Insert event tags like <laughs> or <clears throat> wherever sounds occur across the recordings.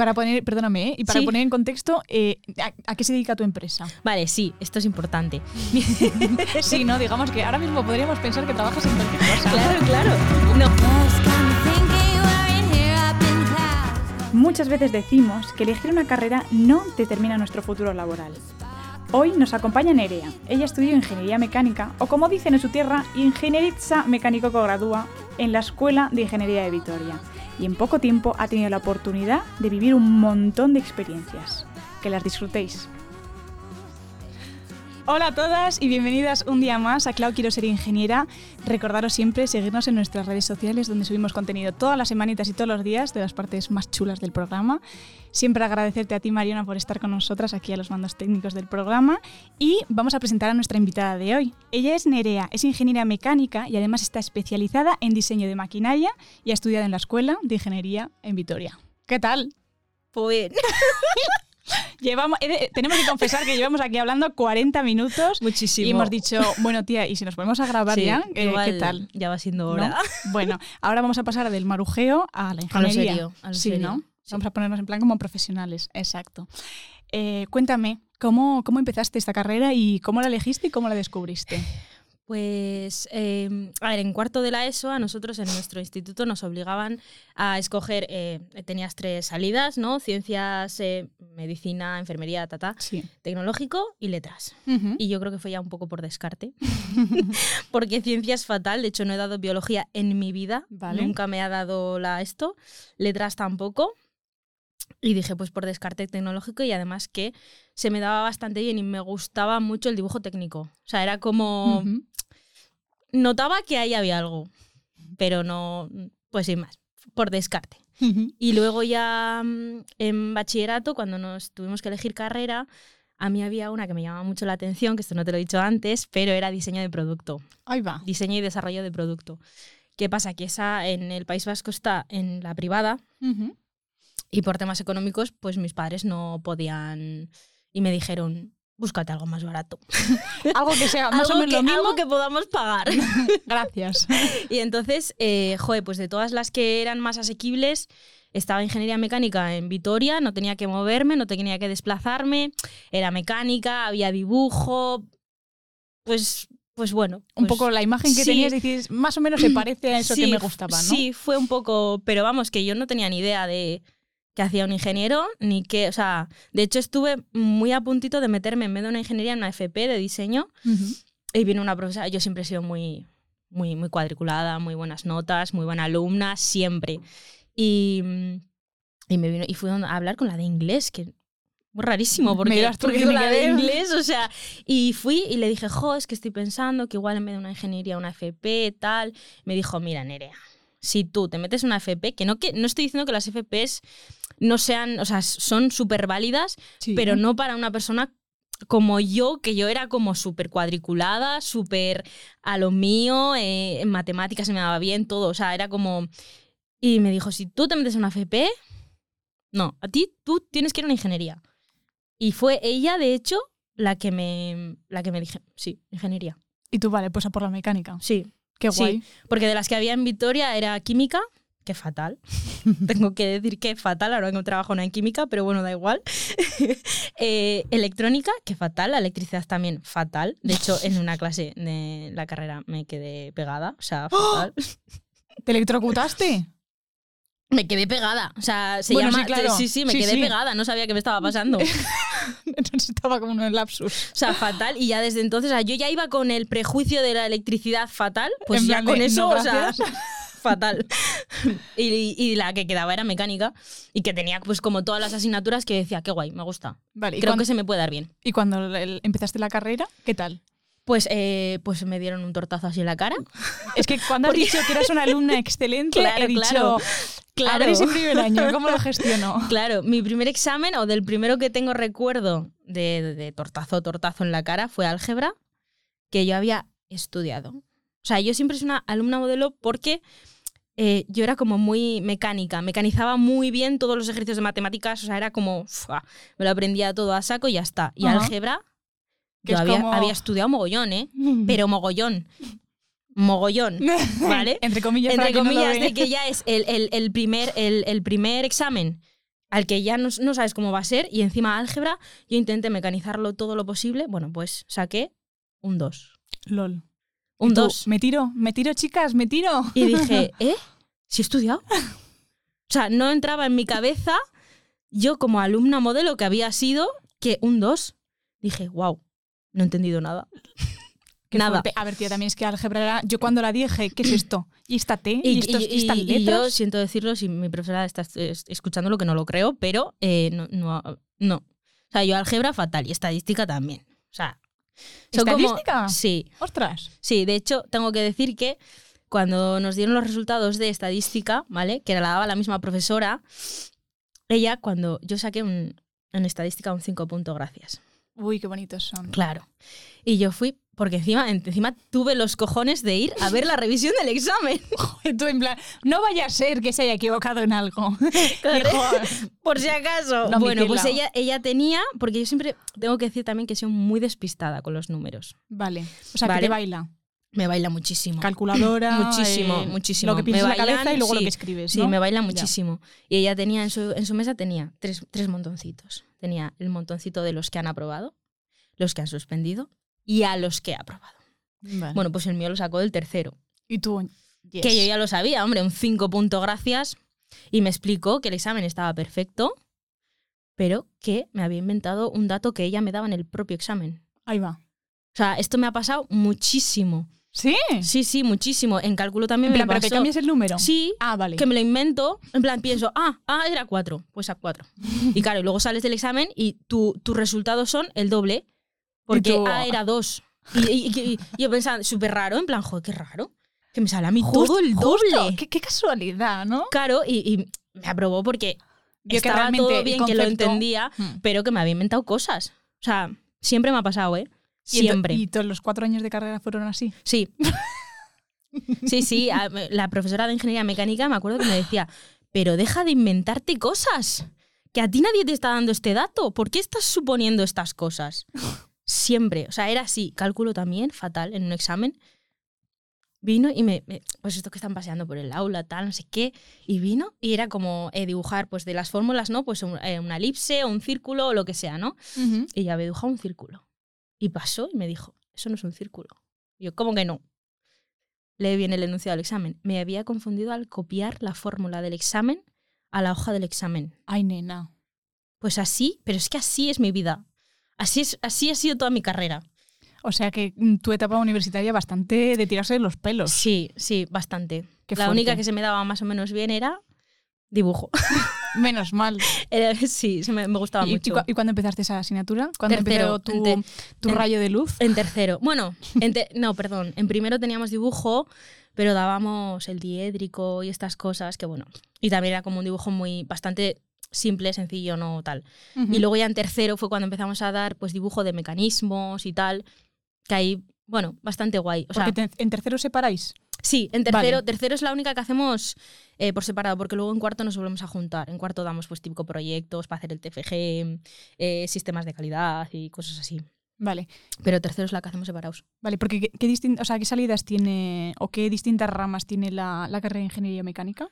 para poner, perdóname, ¿eh? y para Sí. poner en contexto, eh, ¿a, a qué se dedica tu empresa? Vale, sí, esto es importante. <laughs> Sí, no, digamos que ahora mismo podríamos pensar que trabajas en cualquier cosa. Claro, claro. No, Muchas veces decimos que elegir una carrera no determina nuestro futuro laboral. Hoy nos acompaña Nerea. Ella estudió Ingeniería Mecánica, o como dicen en su tierra, Ingenieritza Mecánico Gradúa, en la Escuela de Ingeniería de Vitoria. Y en poco tiempo ha tenido la oportunidad de vivir un montón de experiencias. Que las disfrutéis. Hola a todas y bienvenidas un día más a Clau Quiero Ser Ingeniera. Recordaros siempre seguirnos en nuestras redes sociales donde subimos contenido todas las semanitas y todos los días de las partes más chulas del programa. Siempre agradecerte a ti, Mariona, por estar con nosotras aquí a los mandos técnicos del programa. Y vamos a presentar a nuestra invitada de hoy. Ella es Nerea, es ingeniera mecánica y además está especializada en diseño de maquinaria y ha estudiado en la Escuela de Ingeniería en Vitoria. ¿Qué tal? pues <laughs> Llevamos, tenemos que confesar que llevamos aquí hablando 40 minutos muchísimo. y hemos dicho, bueno, tía, y si nos ponemos a grabar Sí, ya, Eh, igual ¿qué tal? Ya va siendo ¿No? hora. Bueno, ahora vamos a pasar del marujeo a la A lo ingeniería. serio, a lo sí, serio, ¿no? sí. Vamos a ponernos en plan como profesionales, exacto. Eh, cuéntame, ¿cómo, ¿cómo empezaste esta carrera y cómo la elegiste y cómo la descubriste? Pues, eh, a ver, en cuarto de la ESO, a nosotros en nuestro instituto nos obligaban a escoger, eh, tenías tres salidas, ¿no? Ciencias, eh, medicina, enfermería, tata, Sí. tecnológico y letras. Y yo creo que fue ya un poco por descarte, <laughs> porque ciencia es fatal, de hecho no he dado biología en mi vida, Vale. nunca me ha dado la esto, letras tampoco. Y dije, pues por descarte tecnológico y además que se me daba bastante bien y me gustaba mucho el dibujo técnico. O sea, era como. Notaba que ahí había algo, pero no, pues sin más, por descarte. Y luego ya mm, en bachillerato, cuando nos tuvimos que elegir carrera, a mí había una que me llamaba mucho la atención, que esto no te lo he dicho antes, pero era diseño de producto, Ahí va. diseño y desarrollo de producto. ¿Qué pasa? Que esa en el País Vasco está en la privada y por temas económicos, pues mis padres no podían y me dijeron, búscate algo más barato. <laughs> Algo que sea <laughs> más o menos que, lo mismo. algo que podamos pagar. <laughs> Gracias. Y entonces, eh, joder, pues de todas las que eran más asequibles, estaba ingeniería mecánica en Vitoria, no tenía que moverme, no tenía que desplazarme, era mecánica, había dibujo, pues, pues bueno. Un pues poco la imagen que sí. tenías, dices, más o menos se parece a eso que me gustaba, ¿no? Sí, fue un poco, pero vamos, que yo no tenía ni idea de qué hacía un ingeniero, ni qué, o sea, de hecho estuve muy a puntito de meterme en vez de una ingeniería en una FP de diseño y vino una profesora, yo siempre he sido muy, muy, muy cuadriculada, muy buenas notas, muy buena alumna, siempre. Y, y me vino, y fui a hablar con la de inglés, que muy rarísimo, Me porque, tú porque que con la que de inglés, o sea, y fui y le dije, jo, es que estoy pensando que igual en vez de una ingeniería, una FP, tal. Me dijo, mira, Nerea, si tú te metes en una FP, que no, que no estoy diciendo que las FPs no sean, o sea, son súper válidas, Sí. pero no para una persona como yo, que yo era como súper cuadriculada, súper a lo mío, eh, en matemáticas se me daba bien, todo, o sea, era como... Y me dijo, si tú te metes en una FP, no, a ti tú tienes que ir a una ingeniería. Y fue ella, de hecho, la que me, la que me dije, sí, ingeniería, Y tú, vale, pues a por la mecánica. sí. Qué Sí. guay. Porque de las que había en Vitoria era química, que fatal. <laughs> Tengo que decir que fatal, ahora que no trabajo en química, pero bueno, da igual. <laughs> Eh, electrónica, que fatal. La electricidad también fatal. De hecho, en una clase de la carrera me quedé pegada. O sea, fatal. ¿Te electrocutaste? Me quedé pegada. O sea, se Bueno, llama. sí, claro. Sí, sí, me Sí, quedé sí. pegada. No sabía qué me estaba pasando. <laughs> O Estaba como en el lapsus. sea, fatal. Y ya desde entonces, o sea, yo ya iba con el prejuicio de la electricidad fatal. Pues En ya plan con eso, no, o sea. Fatal. <laughs> Y, y la que quedaba era mecánica. Y que tenía pues como todas las asignaturas que decía, qué guay, me gusta. Vale, ¿y, Creo cuando, que se me puede dar bien. y cuando empezaste la carrera, qué tal? Pues, eh, pues me dieron un tortazo así en la cara. <laughs> Es que cuando has dicho que eras una alumna <laughs> excelente, Claro, he dicho, claro. ese primer año, ¿cómo lo gestionó? Claro, mi primer examen, o del primero que tengo recuerdo de, de- de tortazo, tortazo en la cara, fue álgebra, que yo había estudiado. O sea, yo siempre soy una alumna modelo porque eh, yo era como muy mecánica, mecanizaba muy bien todos los ejercicios de matemáticas, o sea, era como, ¡fua! me lo aprendía todo a saco y ya está. Y álgebra, Que yo es había, como- había estudiado mogollón, ¿eh? <laughs> Pero mogollón. Mogollón. <laughs> ¿Vale? Entre comillas, Entre no comillas, de que ya es el, el- el primer, el, el primer examen al que ya no, no sabes cómo va a ser, y encima álgebra, yo intenté mecanizarlo todo lo posible. Bueno, pues saqué un 2. LOL. Un ¿Y tú, 2. Me tiro, me tiro, chicas, me tiro. Y dije, <laughs> ¿eh? ¿Sí he estudiado? O sea, no entraba en mi cabeza, yo como alumna modelo que había sido, que un 2. Dije, wow, no he entendido nada. <laughs> Qué nada. fuerte. A ver, tía, también es que álgebra era. Yo cuando la dije, ¿qué es esto? ¿Y esta T? ¿Y, estos- y- y estas y- y yo siento decirlo si mi profesora está es- escuchando lo que no lo creo, pero eh, no, no, no. O sea, yo álgebra fatal y estadística también. O sea, son como- ¿Estadística? sí, ¡Ostras! sí. De hecho, tengo que decir que cuando nos dieron los resultados de estadística, ¿vale? Que la daba la misma profesora, ella, cuando yo saqué un, en estadística un 5 punto, gracias. Uy, qué bonitos son. Claro. Y yo fui, porque encima, encima tuve los cojones de ir a ver la revisión del examen. <laughs> Y tú en plan, no vaya a ser que se haya equivocado en algo. <laughs> Hijo, Por si acaso. No, bueno, pues ella, ella tenía, porque yo siempre tengo que decir también que soy muy despistada con los números. vale. O sea, Vale. que te baila. Me baila muchísimo. Calculadora. <clears throat> Muchísimo, eh, muchísimo. Lo que piensas en la cabeza y luego lo sí, que escribes. Sí, me baila Ya. muchísimo. Y ella tenía en su, en su mesa tenía tres, tres montoncitos. Tenía el montoncito de los que han aprobado, los que han suspendido y a los que ha aprobado. Vale. Bueno, pues el mío lo sacó del tercero. y tú. yes. Que yo ya lo sabía, hombre, un 5 punto gracias. Y me explicó que el examen estaba perfecto, pero que me había inventado un dato que ella me daba en el propio examen. Ahí va. O sea, esto me ha pasado muchísimo. ¿Sí? Sí, sí, muchísimo. En cálculo también En plan, me pero pasó. que cambies el número. Sí, Ah, vale. que me lo invento. En plan, pienso, ah, ah, era 4. Pues a 4. <laughs> Y claro, y luego sales del examen y tu- tus resultados son el doble. Porque A era 2. Y, y- y- y yo pensaba, súper raro, en plan, joder, qué raro. Que me sale a mí todo el justo. doble. Qué, qué casualidad, ¿no? Claro, y, me aprobó porque que estaba todo bien, que lo entendía, Hmm. pero que me había inventado cosas. O sea, siempre me ha pasado, ¿eh? Siempre. Y todos los cuatro años de carrera fueron así. Sí. <laughs> Sí, sí. a- La profesora de ingeniería mecánica me acuerdo que me decía, pero deja de inventarte cosas. Que a ti nadie te está dando este dato. ¿Por qué estás suponiendo estas cosas? Siempre. O sea, era así. Cálculo también, fatal, en un examen. Vino y me, me- Pues esto que están paseando por el aula, tal, no sé qué. Y vino y era como eh, dibujar, pues de las fórmulas, ¿no? Pues un- eh, una elipse o un círculo o lo que sea, ¿no? Y ya había dibujado un círculo. Y pasó y me dijo, eso no es un círculo. Y yo, ¿cómo que no? Lee bien el enunciado del examen. Me había confundido al copiar la fórmula del examen a la hoja del examen. Ay, nena. Pues así, pero es que así es mi vida. Así, es, así ha sido toda mi carrera. O sea que mm, tu etapa universitaria bastante de tirarse de los pelos. Sí, sí, bastante. Qué la fuerte. única que se me daba más o menos bien era dibujo. <laughs> Menos mal. <laughs> Era- sí, se me, me gustaba ¿Y, y mucho. cu- y cuándo empezaste esa asignatura? ¿Cuándo Tercero, empezó tu, tu en- rayo de luz? En tercero. <laughs> Bueno, en te- no, perdón. En primero teníamos dibujo, pero dábamos el diédrico y estas cosas que, bueno. Y también era como un dibujo muy bastante simple, sencillo, no tal. Y luego ya en tercero fue cuando empezamos a dar pues dibujo de mecanismos y tal, que ahí, bueno, bastante guay. O sea, te- en tercero separáis. sí, en tercero, Vale. tercero es la única que hacemos eh, por separado, porque luego en cuarto nos volvemos a juntar. En cuarto damos pues típico proyectos para hacer el TFG, eh, sistemas de calidad y cosas así. Vale. Pero tercero es la que hacemos separados. Vale, porque ¿qué, qué o sea, ¿qué salidas tiene o qué distintas ramas tiene la, la carrera de ingeniería mecánica?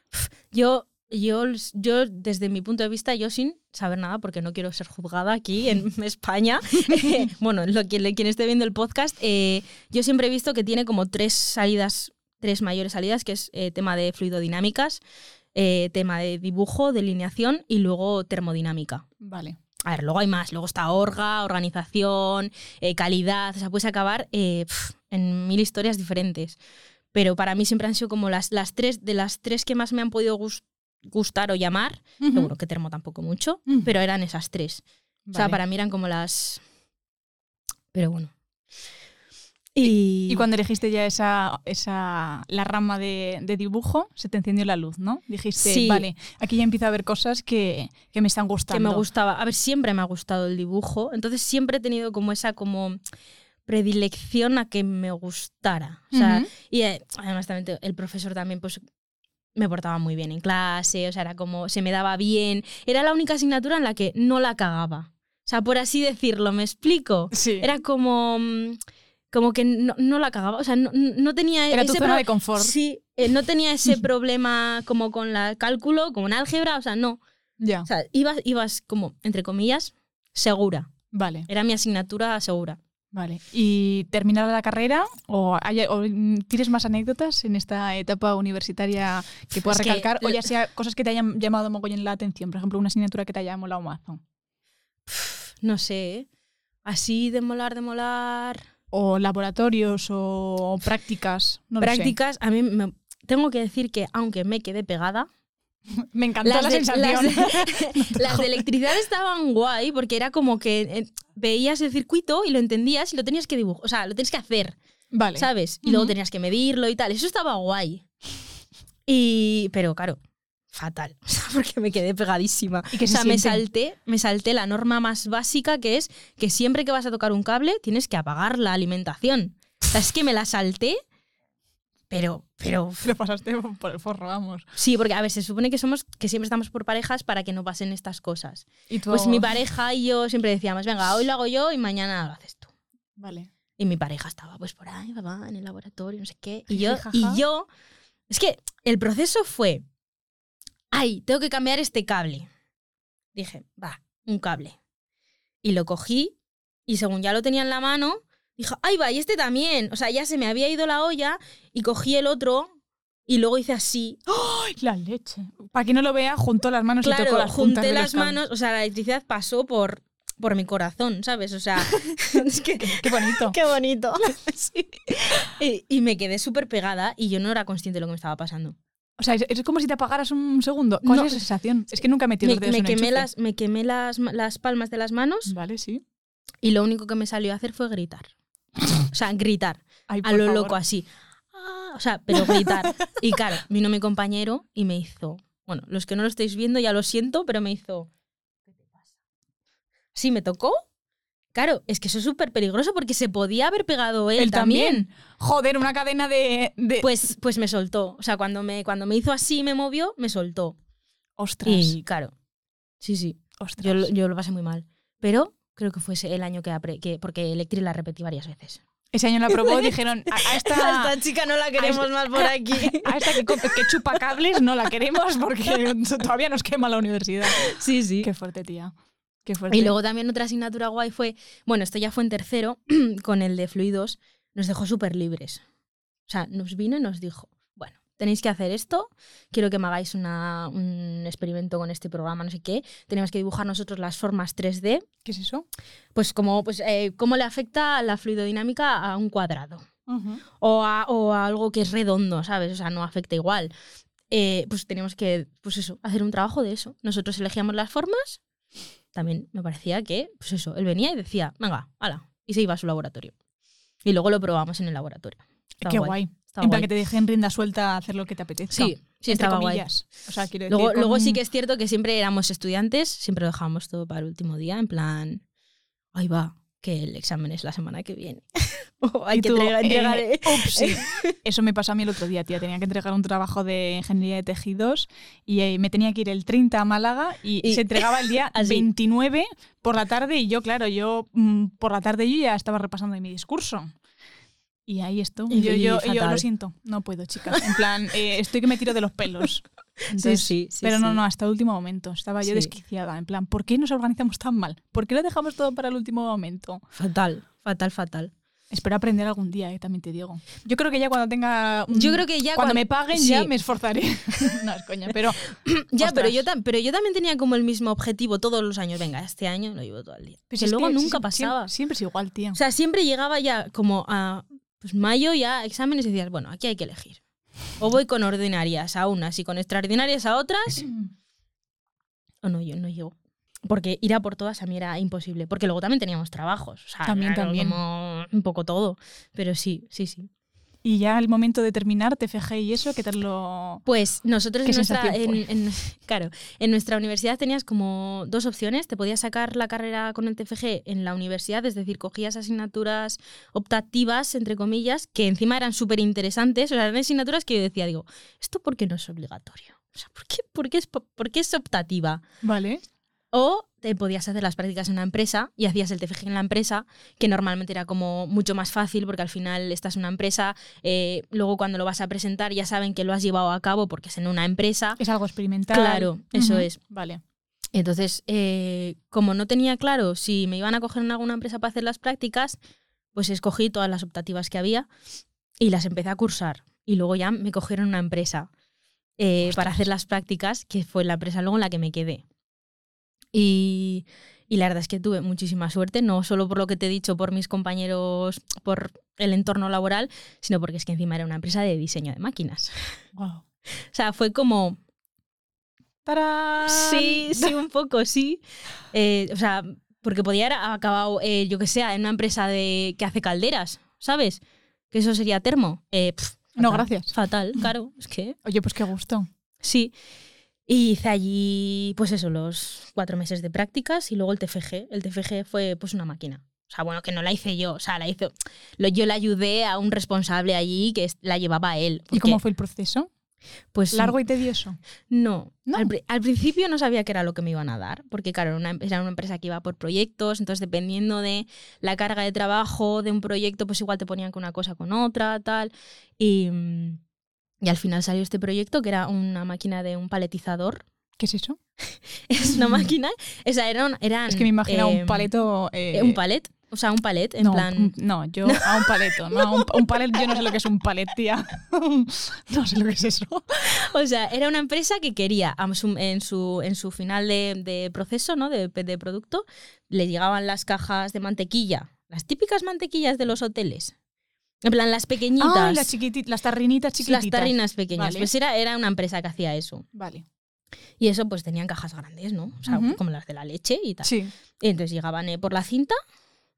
Yo, yo, yo, desde mi punto de vista, yo sin saber nada, porque no quiero ser juzgada aquí en <laughs> España, eh, bueno, lo, quien, quien esté viendo el podcast, eh, yo siempre he visto que tiene como tres salidas, tres mayores salidas, que es eh, tema de fluidodinámicas, eh, tema de dibujo, delineación y luego termodinámica. Vale. A ver, luego hay más. Luego está orga, organización, calidad. O sea, puedes acabar pf, en mil historias diferentes. Pero para mí siempre han sido como las, las tres, de las tres que más me han podido gus- gustar o llamar. Ujú. Seguro que termo tampoco mucho, pero eran esas tres. O sea, para mí eran como las. Pero bueno. Y, Y cuando elegiste ya esa, esa la rama de, de dibujo, se te encendió la luz, ¿no? Dijiste, Sí. vale, aquí ya empiezo a ver cosas que, que me están que gustando. me gustaba. A ver, siempre me ha gustado el dibujo. Entonces siempre he tenido como esa como predilección a que me gustara. O sea. Y eh, además también el profesor también pues me portaba muy bien en clase, o sea, era como se me daba bien. Era la única asignatura en la que no la cagaba. O sea, por así decirlo, ¿me explico? Sí. Era como mm, como que no, no la cagaba, o sea, no, no tenía Era tu ese zona pro- de confort. Sí, eh, no tenía ese <laughs> problema como con la cálculo, como en álgebra, o sea, no. Ya, O sea, ibas, ibas como, entre comillas, segura. vale, Era mi asignatura segura. Vale. ¿Y terminada la carrera o, hay- o, tienes más anécdotas en esta etapa universitaria que puedas Es que recalcar? o ya sea cosas que te hayan llamado mogollón la atención. Por ejemplo, una asignatura que te haya molado mazo. No sé, ¿eh? así de molar, de molar. O laboratorios o prácticas. No lo sé. Prácticas, a mí me- tengo que decir que aunque me quedé pegada, <laughs> Me encantó la de, sensación. las de- <laughs> las de electricidad estaban guay porque era como que eh, veías el circuito y lo entendías y lo tenías que dibujar, o sea, lo tenías que hacer, vale. ¿sabes? Y luego tenías que medirlo y tal. Eso estaba guay. Y, pero claro, fatal, <laughs> o sea, porque me quedé pegadísima. ¿Y qué o se sea, me salté, me salté la norma más básica que es que siempre que vas a tocar un cable tienes que apagar la alimentación. O sea, es que me la salté, pero, pero <laughs> Lo pasaste por el forro, vamos. Sí, porque a ver, se supone que somos que siempre estamos por parejas para que no pasen estas cosas. Y tú- Pues mi <laughs> pareja y yo siempre decíamos, venga, hoy lo hago yo y mañana lo haces tú. Vale. Y mi pareja estaba pues por ahí, papá, en el laboratorio, no sé qué. Y yo, y yo, es que el proceso fue, ay, tengo que cambiar este cable. Dije, va, un cable. Y lo cogí y según ya lo tenía en la mano, dije, ay, va, y este también. O sea, ya se me había ido la olla y cogí el otro y luego hice así. ¡Ay, la leche! Para que no lo vea, juntó las manos y tocó Claro, las junté las manos, o sea, la electricidad pasó por, por mi corazón, ¿sabes? O sea, <laughs> <laughs> es que... Qué bonito. Qué bonito. <laughs> Sí. Y, y me quedé súper pegada y yo no era consciente de lo que me estaba pasando. O sea, es, es como si te apagaras un segundo. ¿Cuál No. es esa sensación? Es que nunca he metido Me, los dedos me en quemé, enchufe. las, me quemé las, las palmas de las manos Vale, sí. y lo único que me salió a hacer fue gritar. O sea, gritar. Ay, A lo favor. loco, así. Ah, o sea, pero gritar. Y claro, vino mi compañero y me hizo. Bueno, los que no lo estáis viendo ya lo siento, pero me hizo. ¿Qué te pasa? Sí, me tocó. Claro, es que eso es súper peligroso porque se podía haber pegado él, Él también. también. Joder, una cadena de. de... Pues, pues me soltó. O sea, cuando me, cuando me hizo así y me movió, me soltó. ostras. Y claro, sí, sí. ostras. Yo, yo lo pasé muy mal. Pero creo que fue ese el año que, apre- que porque Electri la repetí varias veces. Ese año la <laughs> probó y dijeron: a, <laughs> a esta. chica no la queremos más por <laughs> aquí. A esta que, que chupa cables no la queremos porque todavía nos quema la universidad. sí, sí. Qué fuerte, tía. Qué fuerte. Y luego también otra asignatura guay fue, bueno, esto ya fue en tercero, <clears throat> con el de fluidos, nos dejó súper libres. O sea, nos vino y nos dijo, tenéis que hacer esto, quiero que me hagáis una- un experimento con este programa, no sé qué, tenemos que dibujar nosotros las formas 3D, ¿Qué es eso? pues como, pues, eh, cómo le afecta la fluidodinámica a un cuadrado. o a, o a algo que es redondo, ¿sabes? O sea, no afecta igual. Eh, pues teníamos que, pues eso, hacer un trabajo de eso. Nosotros elegíamos las formas. También me parecía que, pues eso, él venía y decía, venga, hala, y se iba a su laboratorio. Y luego lo probamos en el laboratorio. Qué guay. Estaba En plan guay. que te dejen rienda suelta a hacer lo que te apetezca. Sí, sí, entre estaba guay. comillas. O sea, quiero decir. Luego, con luego sí que es cierto que siempre éramos estudiantes, siempre lo dejábamos todo para el último día, en plan, ahí va, que el examen es la semana que viene. <laughs> o hay que entregar, eh, eh. <laughs> Eso me pasó a mí el otro día, tía. Tenía que entregar un trabajo de ingeniería de tejidos y eh, me tenía que ir el 30 a Málaga y, Y- se entregaba el día <laughs> Así. 29 por la tarde y yo, claro, yo mm, por la tarde yo ya estaba repasando mi discurso. Y ahí estoy. Y- Yo, y yo, yo lo siento, no puedo, chicas. En plan, eh, estoy que me tiro de los pelos. <laughs> Entonces, sí, sí, pero no, no, hasta el último momento. Estaba yo desquiciada. En plan, ¿por qué nos organizamos tan mal? ¿Por qué lo dejamos todo para el último momento? Fatal, fatal, fatal. Espero aprender algún día, eh, también te digo. Yo creo que ya cuando tenga. un- Yo creo que ya cuando cuan- me paguen sí. ya me esforzaré. <laughs> no, es coña, pero. <clears throat> Ya, pero yo, pero yo también tenía como el mismo objetivo todos los años. Venga, este año lo llevo todo el día. pues que es luego nunca siempre- pasaba. Siempre, es igual, tía. O sea, siempre llegaba ya como a pues, mayo, ya exámenes y decías, bueno, aquí hay que elegir. O voy con ordinarias a unas y con extraordinarias a otras, <clears throat> o no, yo no llego. Porque ir a por todas a mí era imposible. Porque luego también teníamos trabajos. O sea, También, era también. como un poco todo. Pero sí, sí, sí. Y ya al momento de terminar, TFG y eso, ¿qué tal lo.? Pues nosotros ¿Qué en nuestra, en, en- <laughs> claro, en nuestra universidad tenías como dos opciones. Te podías sacar la carrera con el TFG en la universidad, es decir, cogías asignaturas optativas, entre comillas, que encima eran súper interesantes. O sea, eran asignaturas que yo decía, digo, ¿esto por qué no es obligatorio? O sea, ¿por qué, por qué es, po- por qué es optativa? Vale. O te podías hacer las prácticas en una empresa y hacías el TFG en la empresa, que normalmente era como mucho más fácil porque al final estás en una empresa, eh, luego cuando lo vas a presentar ya saben que lo has llevado a cabo porque es en una empresa. Es algo experimental. Claro, eso es. Vale. Entonces, eh, como no tenía claro si me iban a coger en alguna empresa para hacer las prácticas, pues escogí todas las optativas que había y las empecé a cursar. Y luego ya me cogieron una empresa eh, para hacer las prácticas, que fue la empresa luego en la que me quedé. Y, y la verdad es que tuve muchísima suerte, no solo por lo que te he dicho, por mis compañeros, por el entorno laboral, sino porque es que encima era una empresa de diseño de máquinas. <laughs> Wow. O sea, fue como, ¡Tarán! Sí, sí, un poco, sí. Eh, o sea, porque podía haber acabado, eh, yo que sé, en una empresa de, que hace calderas, ¿sabes? Que eso sería termo. Eh, No, gracias. Fatal, claro, es que Oye, pues qué gusto. sí. Y hice allí, pues eso, los cuatro meses de prácticas y luego el TFG. El TFG fue pues una máquina. O sea, bueno, que no la hice yo, o sea, la hizo, lo, yo la ayudé a un responsable allí que la llevaba él. ¿Y cómo fue el proceso? Pues ¿Largo y tedioso? no. No. Al, al principio no sabía qué era lo que me iban a dar, porque claro, era una, era una empresa que iba por proyectos, entonces dependiendo de la carga de trabajo de un proyecto, pues igual te ponían con una cosa con otra, tal. Y, mm, y al final salió este proyecto que era una máquina de un paletizador. ¿Qué es eso? <laughs> Es una máquina, o sea, eran... eran Es que me imagino eh, un paleto... eh, eh, un palet, o sea, un palet, en no, plan... no, yo <laughs> a un paleto. No, un, un palet, yo no sé lo que es un palet, tía. <laughs> no sé lo que es eso. O sea, era una empresa que quería, en su, en su final de, de proceso, ¿no? De, de producto, le llegaban las cajas de mantequilla, las típicas mantequillas de los hoteles. En plan, las pequeñitas. Ah, las chiquititas, las tarrinitas chiquititas. las tarrinas pequeñas. Vale. Pues era, era una empresa que hacía eso. Vale. Y eso, pues tenían cajas grandes, ¿no? O sea, como las de la leche y tal. Sí. Y entonces llegaban eh, por la cinta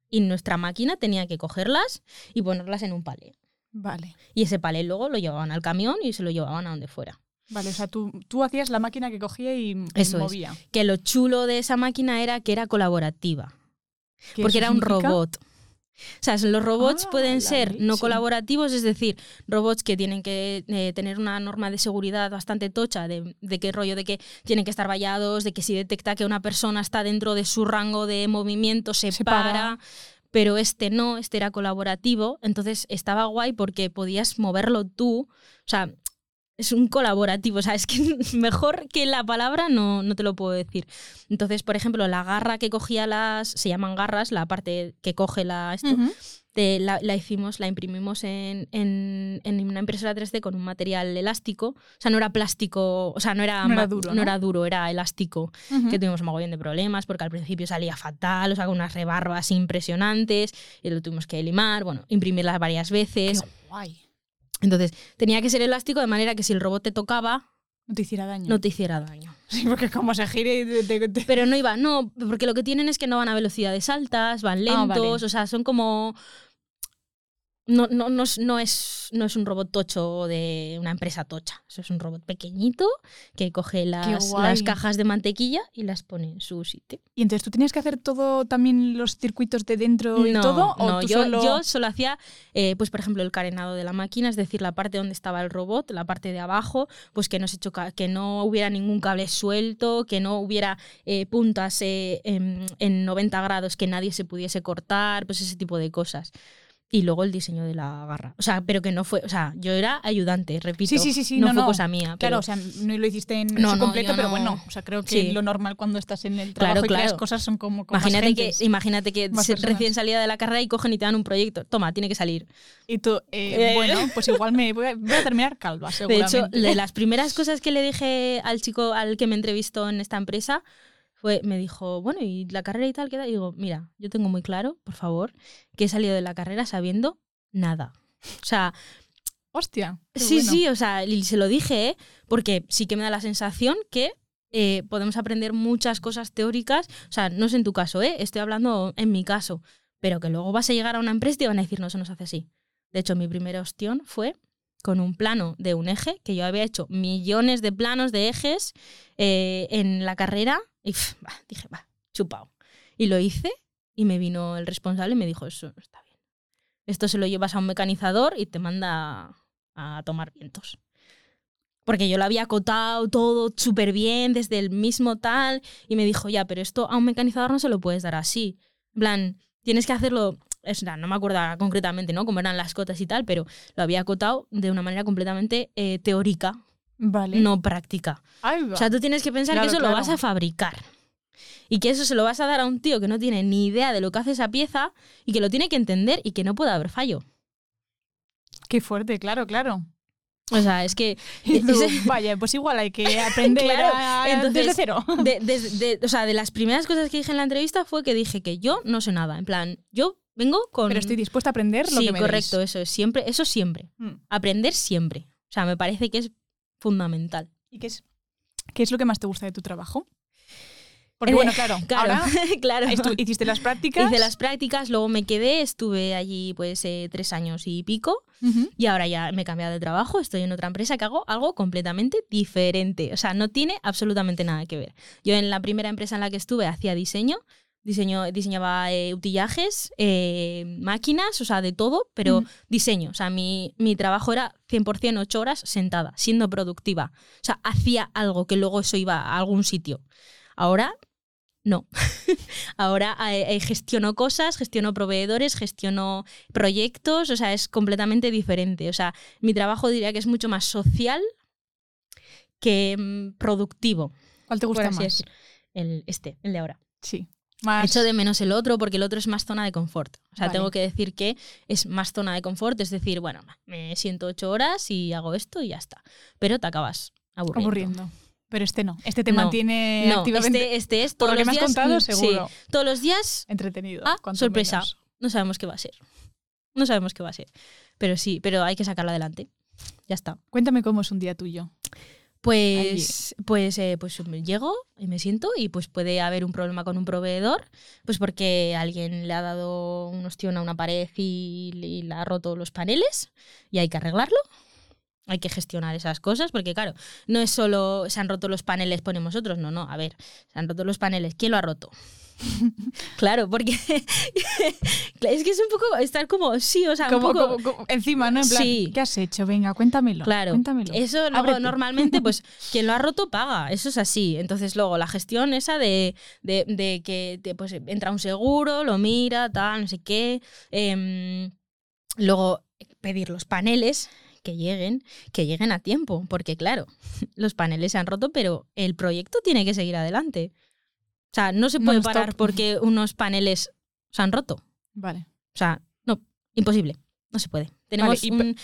y nuestra máquina tenía que cogerlas y ponerlas en un palé. Vale. Y ese palé luego lo llevaban al camión y se lo llevaban a donde fuera. Vale, o sea, tú, tú hacías la máquina que cogía y Eso es. movía. Que lo chulo de esa máquina era que era colaborativa. ¿Qué porque era un significa? robot. O sea, los robots Ah, pueden ser no colaborativos, es decir, robots que tienen que eh, tener una norma de seguridad bastante tocha, de, de qué rollo, de que tienen que estar vallados, de que si detecta que una persona está dentro de su rango de movimiento, se, Se para. para. Pero este no, este era colaborativo, entonces estaba guay porque podías moverlo tú. O sea, es un colaborativo, o sea, es que <laughs> mejor que la palabra no, no te lo puedo decir. Entonces, por ejemplo, la garra que cogía las, se llaman garras, la parte que coge la, esto, Ujú. te- la, la hicimos, la imprimimos en, en- en una impresora 3D con un material elástico. O sea, no era plástico, o sea, no era, No era duro, ¿no? era duro, era elástico. Ujú. Que tuvimos un mogollón de problemas porque al principio salía fatal, o sea, con unas rebarbas impresionantes y lo tuvimos que limar, bueno, imprimirlas varias veces. Qué guay. Entonces, tenía que ser elástico de manera que si el robot te tocaba, No te hiciera daño. no te hiciera daño. <laughs> Sí, porque como se gire... te- te- te- Pero no iba, no, porque lo que tienen es que no van a velocidades altas, van lentos, Ah, vale. o sea, son como... No, no, no, es, no, es, no es un robot tocho de una empresa tocha. Eso es un robot pequeñito que coge las cajas de mantequilla y las pone en su sitio. Y entonces tú tenías que hacer todo, también los circuitos de dentro y no, todo, o no, tú yo, solo... yo solo hacía, eh, pues por ejemplo, el carenado de la máquina, es decir, la parte donde estaba el robot, la parte de abajo, pues que no se choca, que no hubiera ningún cable suelto, que no hubiera eh, puntas eh, en, en 90 grados que nadie se pudiese cortar, pues ese tipo de cosas. Y luego el diseño de la garra. O sea, pero que no fue, o sea, yo era ayudante, repito. Sí, sí, sí, sí, no, no, fue no. cosa mía. Claro, pero- o sea, no lo hiciste en No, su completo, pero no. bueno, o sea, creo que Sí. lo normal cuando estás en el Claro, trabajo y creas claro. cosas son como con más Imagínate que, gentes. imagínate que más se- personas. recién salida de la carrera y cogen y te dan un proyecto. Toma, tiene que salir. Y tú, eh, Eh. bueno, pues igual me voy a, voy a terminar calva, De seguramente. hecho, de las primeras cosas que le dije al chico al que me entrevistó en esta empresa fue, me dijo, bueno, ¿y la carrera y tal queda? Y digo, mira, yo tengo muy claro, por favor, que he salido de la carrera sabiendo nada. O sea, Hostia. sí, bueno. sí, o sea, y se lo dije, ¿eh? porque sí que me da la sensación que eh, podemos aprender muchas cosas teóricas. O sea, no es en tu caso, ¿eh? estoy hablando en mi caso, pero que luego vas a llegar a una empresa y te van a decir, no, eso no se hace así. De hecho, mi primera ostión fue con un plano de un eje, que yo había hecho millones de planos de ejes eh, en la carrera, y dije, va, chupao. Y lo hice, y me vino el responsable y me dijo, eso no está bien. Esto se lo llevas a un mecanizador y te manda a tomar vientos. Porque yo lo había acotado todo súper bien desde el mismo tal y me dijo, ya, pero esto a un mecanizador no se lo puedes dar así. En plan, tienes que hacerlo, es, no me acuerdo concretamente, ¿no? Cómo eran las cotas y tal, pero lo había acotado de una manera completamente eh, teórica, Vale. no práctica. O sea, tú tienes que pensar Claro, que eso claro. lo vas a fabricar. Y que eso se lo vas a dar a un tío que no tiene ni idea de lo que hace esa pieza y que lo tiene que entender y que no puede haber fallo. Qué fuerte, claro, claro. O sea, es que... <laughs> Y tú, es- <laughs> vaya, pues igual hay que <laughs> aprender Claro, a- entonces, desde cero. de, de- de- o sea, de las primeras cosas que dije en la entrevista fue que dije que yo no sé nada. En plan, yo vengo con... Pero estoy dispuesta a aprender lo sí, que me correcto, deis. eso es siempre, eso siempre. Mm. Aprender siempre. O sea, me parece que es fundamental. ¿Y qué es, qué es lo que más te gusta de tu trabajo? Porque Eh, bueno, claro, <laughs> Claro, ahora <laughs> claro. hiciste las prácticas. Hice las prácticas, luego me quedé, estuve allí pues eh, tres años y pico y ahora ya me he cambiado de trabajo, estoy en otra empresa que hago algo completamente diferente. O sea, no tiene absolutamente nada que ver. Yo en la primera empresa en la que estuve hacía diseño, diseño diseñaba eh, utillajes, eh, máquinas, o sea, de todo, pero diseño. O sea, mi, mi trabajo era 100% ocho horas sentada, siendo productiva. O sea, hacía algo que luego eso iba a algún sitio. Ahora, no. <laughs> Ahora eh, eh, gestiono cosas, gestiono proveedores, gestiono proyectos, o sea, es completamente diferente. O sea, mi trabajo diría que es mucho más social que mm, productivo. ¿Cuál te gusta más? decir. El, este, el de ahora. Sí. Más Echo de menos el otro porque el otro es más zona de confort. O sea, Vale. tengo que decir que es más zona de confort, es decir, bueno, me siento ocho horas y hago esto y ya está. Pero te acabas aburriendo. aburriendo. Pero este no. Este te No. mantiene No, activamente. este, este es Por todos lo que los me has días, contado, mm, sí, seguro. todos los días Entretenido. Ah, sorpresa. menos. no sabemos qué va a ser. No sabemos qué va a ser. Pero sí, pero hay que sacarlo adelante. Ya está. Cuéntame cómo es un día tuyo. Pues, pues, eh, pues llego y me siento y pues puede haber un problema con un proveedor, pues porque alguien le ha dado un ostión a una pared y, y le ha roto los paneles y hay que arreglarlo. Hay que gestionar esas cosas porque, claro, no es solo se han roto los paneles, ponemos otros. No, no, a ver, se han roto los paneles. ¿Quién lo ha roto? <laughs> claro, porque <laughs> es que es un poco estar como, sí, o sea, un poco... como- como encima, ¿no? En plan, Sí. ¿qué has hecho? Venga, cuéntamelo. Claro, Cuéntamelo. eso luego normalmente, pues <laughs> quien lo ha roto paga, eso es así. Entonces luego la gestión esa de, de- de que te, pues, entra un seguro, lo mira, tal, no sé qué. em, luego pedir los paneles que lleguen, que lleguen a tiempo, porque claro, los paneles se han roto, pero el proyecto tiene que seguir adelante. O sea, no se puede parar porque unos paneles se han roto. Vale. O sea, no, imposible. No se puede. Tenemos y, un,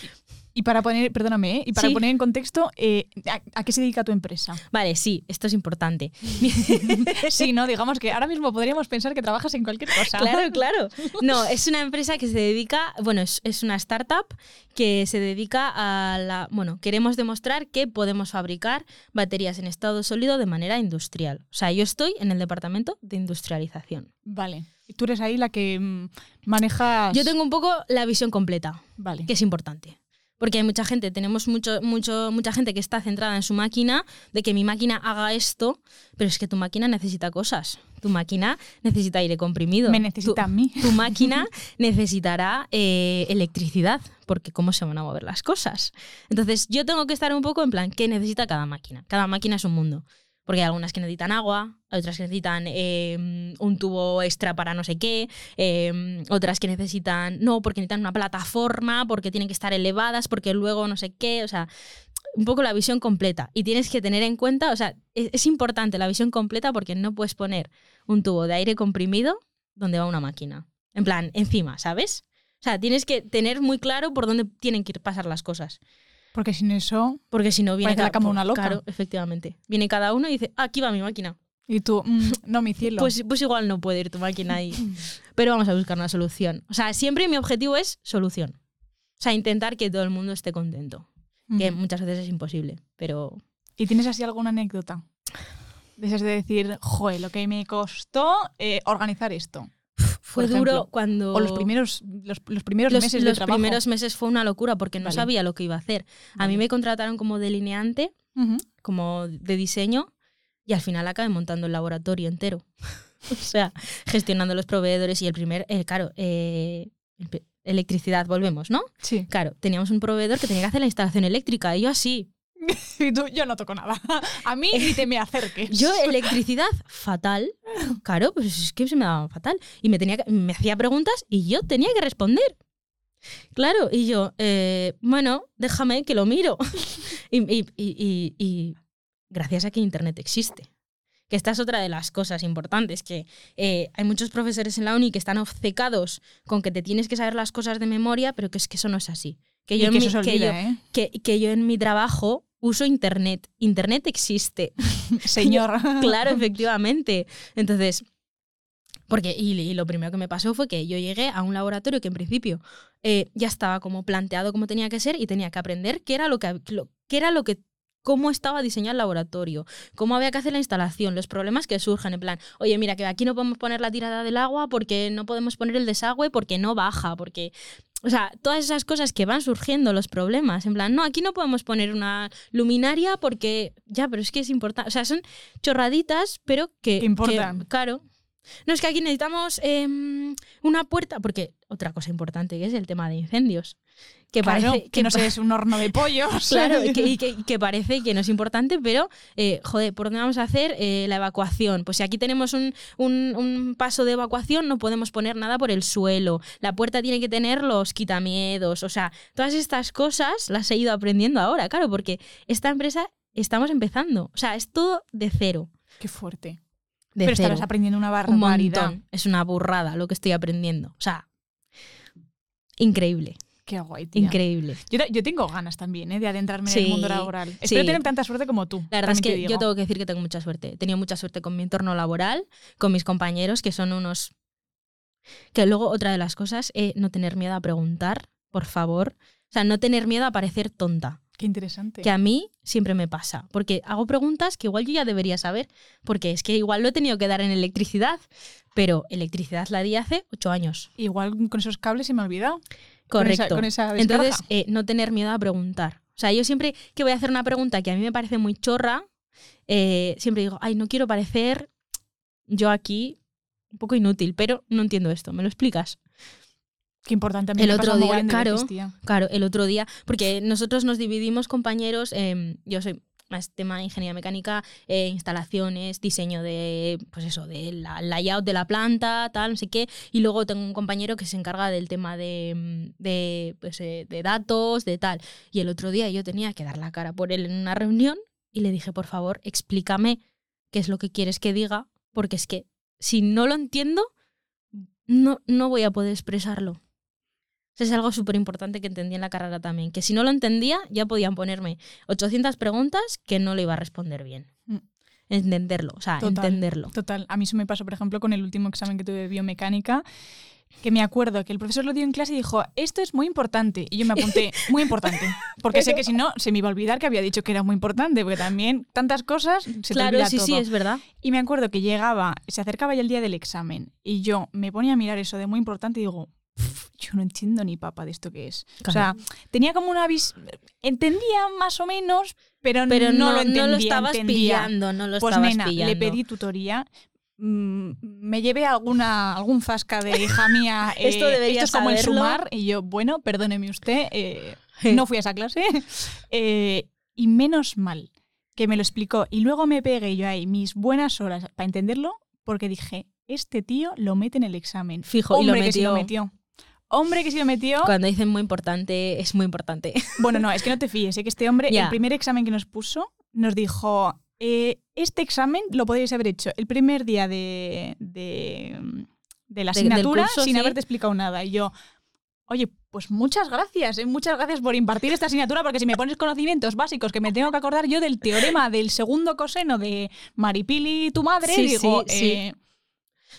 Y para poner, perdóname, ¿eh? y para Sí. poner en contexto, eh, ¿a, a qué se dedica tu empresa? Vale, sí, esto es importante. <laughs> sí, no, digamos que ahora mismo podríamos pensar que trabajas en cualquier cosa. Claro, <laughs> claro. No, es una empresa que se dedica, bueno, es, es una startup que se dedica a la, bueno, queremos demostrar que podemos fabricar baterías en estado sólido de manera industrial. O sea, yo estoy en el departamento de industrialización. Vale. Y tú eres ahí la que mm, manejas. Yo tengo un poco la visión completa, Vale. que es importante. Porque hay mucha gente, tenemos mucho, mucho, mucha gente que está centrada en su máquina, de que mi máquina haga esto, pero es que tu máquina necesita cosas. Tu máquina necesita aire comprimido. Me necesita a mí. <laughs> tu máquina necesitará eh, electricidad, porque cómo se van a mover las cosas. Entonces yo tengo que estar un poco en plan, ¿qué necesita cada máquina? Cada máquina es un mundo. Porque hay algunas que necesitan agua, hay otras que necesitan eh, un tubo extra para no sé qué, eh, otras que necesitan, no, porque necesitan una plataforma, porque tienen que estar elevadas, porque luego no sé qué, o sea, un poco la visión completa. Y tienes que tener en cuenta, o sea, es, es importante la visión completa porque no puedes poner un tubo de aire comprimido donde va una máquina. En plan, encima, ¿sabes? O sea, tienes que tener muy claro por dónde tienen que ir pasar las cosas. Porque sin eso. Porque si no viene la cada- cama una loca. Claro, efectivamente. Viene cada uno y dice, "Ah, aquí va mi máquina. Y tú, mm, no, mi cielo. Pues, pues igual no puede ir tu máquina ahí. <laughs> Pero vamos a buscar una solución. O sea, siempre mi objetivo es solución. O sea, intentar que todo el mundo esté contento. Que muchas veces es imposible, pero ¿Y tienes así alguna anécdota? De esas de decir, joder, lo que me costó eh, organizar esto. Fue ejemplo, duro cuando... O los primeros, los, los primeros los, meses de los trabajo. primeros meses fue una locura porque no Vale. sabía lo que iba a hacer. A mí me contrataron como delineante, Ujú. como de diseño, y al final acabé montando el laboratorio entero. <laughs> o sea, gestionando los proveedores y el primer, eh, claro, eh, electricidad, volvemos, ¿no? Sí. Claro, teníamos un proveedor que tenía que hacer la instalación eléctrica y yo así. <laughs> Y tú, yo no toco nada. <laughs> A mí ni te me acerques. Yo electricidad fatal. Claro, pues es que se me daba fatal. Y me, tenía que- me hacía preguntas y yo tenía que responder. Claro, y yo, eh, bueno, déjame que lo miro. <laughs> y, y- y- y- y gracias a que Internet existe. Que esta es otra de las cosas importantes, que eh, hay muchos profesores en la uni que están obcecados con que te tienes que saber las cosas de memoria, pero que es que eso no es así. Que yo, Y que en, eso mi, se que yo- olvida, ¿eh? que- que yo en mi trabajo uso Internet. Internet existe. <laughs> Señor. <laughs> claro, efectivamente. Entonces, porque, y, y lo primero que me pasó fue que yo llegué a un laboratorio que en principio eh, ya estaba como planteado como tenía que ser y tenía que aprender qué era lo que, lo- qué era lo que cómo estaba diseñado el laboratorio, cómo había que hacer la instalación, los problemas que surgen, en plan, oye, mira, que aquí no podemos poner la tirada del agua porque no podemos poner el desagüe porque no baja, porque... O sea, todas esas cosas que van surgiendo, los problemas, en plan, no, aquí no podemos poner una luminaria porque, ya, pero es que es importante, o sea, son chorraditas, pero que... Que importan. claro. No, es que aquí necesitamos em, una puerta, porque otra cosa importante que es el tema de incendios. Que Claro, parece que no sé, es un horno de pollos. <laughs> Claro, y que, <laughs> que- parece que no es importante, pero, eh, joder, ¿por dónde vamos a hacer eh, la evacuación? Pues si aquí tenemos un, un- un paso de evacuación, no podemos poner nada por el suelo. La puerta tiene que tener los quitamiedos. O sea, todas estas cosas las he ido aprendiendo ahora, claro, porque esta empresa estamos empezando. O sea, es todo de cero. Qué fuerte. De Pero cero. estarás aprendiendo una un barbaridad. montón. Es una burrada lo que estoy aprendiendo. O sea, increíble, Qué guay, tía. increíble. Yo, yo tengo ganas también ¿eh? de adentrarme en Sí, el mundo laboral. Espero sí. tener tanta suerte como tú. La verdad es te que digo. yo tengo que decir que tengo mucha suerte. He tenido mucha suerte con mi entorno laboral, con mis compañeros, que son unos... Que luego otra de las cosas, eh, no tener miedo a preguntar, por favor. O sea, no tener miedo a parecer tonta, Qué interesante. que a mí siempre me pasa. Porque hago preguntas que igual yo ya debería saber, porque es que igual lo he tenido que dar en electricidad, pero electricidad la di hace ocho años. Igual con esos cables se me ha olvidado. Con esa- Correcto. Con esa, descarga. Entonces, eh, no tener miedo a preguntar. O sea, yo siempre que voy a hacer una pregunta que a mí me parece muy chorra, eh, siempre digo, ay, no quiero parecer yo aquí un poco inútil, pero no entiendo esto. ¿Me lo explicas? Qué importante. A mí el me otro día, claro. Claro, el otro día, porque nosotros nos dividimos compañeros, em, yo soy más tema de ingeniería mecánica, eh, instalaciones, diseño de, pues eso, de la layout de la planta, tal, no sé qué, y luego tengo un compañero que se encarga del tema de, mm, de, pues, eh, de datos, de tal. Y el otro día yo tenía que dar la cara por él en una reunión y le dije, por favor, explícame qué es lo que quieres que diga, porque es que si no lo entiendo, no, no voy a poder expresarlo. Eso es algo súper importante que entendí en la carrera también, que si no lo entendía ya podían ponerme 800 preguntas que no le iba a responder bien. Mm. Entenderlo, o sea, Total. entenderlo. Total. A mí eso me pasó, por ejemplo, con el último examen que tuve de biomecánica, que me acuerdo que el profesor lo dio en clase y dijo, esto es muy importante. Y yo me apunté, <laughs> muy importante. Porque sé que si no, se me iba a olvidar que había dicho que era muy importante, porque también tantas cosas se te claro, olvida sí, todo. sí, es verdad. Y me acuerdo que llegaba, se acercaba ya el día del examen, y yo me ponía a mirar eso de muy importante y digo, "Pf, <laughs> yo no entiendo ni papa de esto que es. O sea, tenía como una vis... Entendía más o menos, pero, Pero no, no, lo entendía. no lo estabas entendía. pillando, no lo Pues estabas nena, pillando. le pedí tutoría. mm, Me llevé alguna, algún zasca de hija mía. <laughs> eh, Esto es como el sumar. Y yo, bueno, perdóneme usted, eh, <laughs> no fui a esa clase. Eh, y menos mal que me lo explicó. Y luego me pegué yo ahí mis buenas horas para entenderlo, porque dije, este tío lo mete en el examen. Fijo, y lo Hombre que sí lo metió. Hombre que sí lo metió. Cuando dicen muy importante, es muy importante. <laughs> Bueno, no, es que no te fíes, ¿eh? que este hombre, el primer examen que nos puso, nos dijo, eh, este examen lo podríais haber hecho el primer día de, de, de la De- asignatura curso, sin sí. haberte explicado nada. Y yo, oye, pues muchas gracias, ¿eh? muchas gracias por impartir esta asignatura, porque si me pones conocimientos básicos que me tengo que acordar yo del teorema del segundo coseno de Maripili, tu madre, Sí, digo, sí, sí.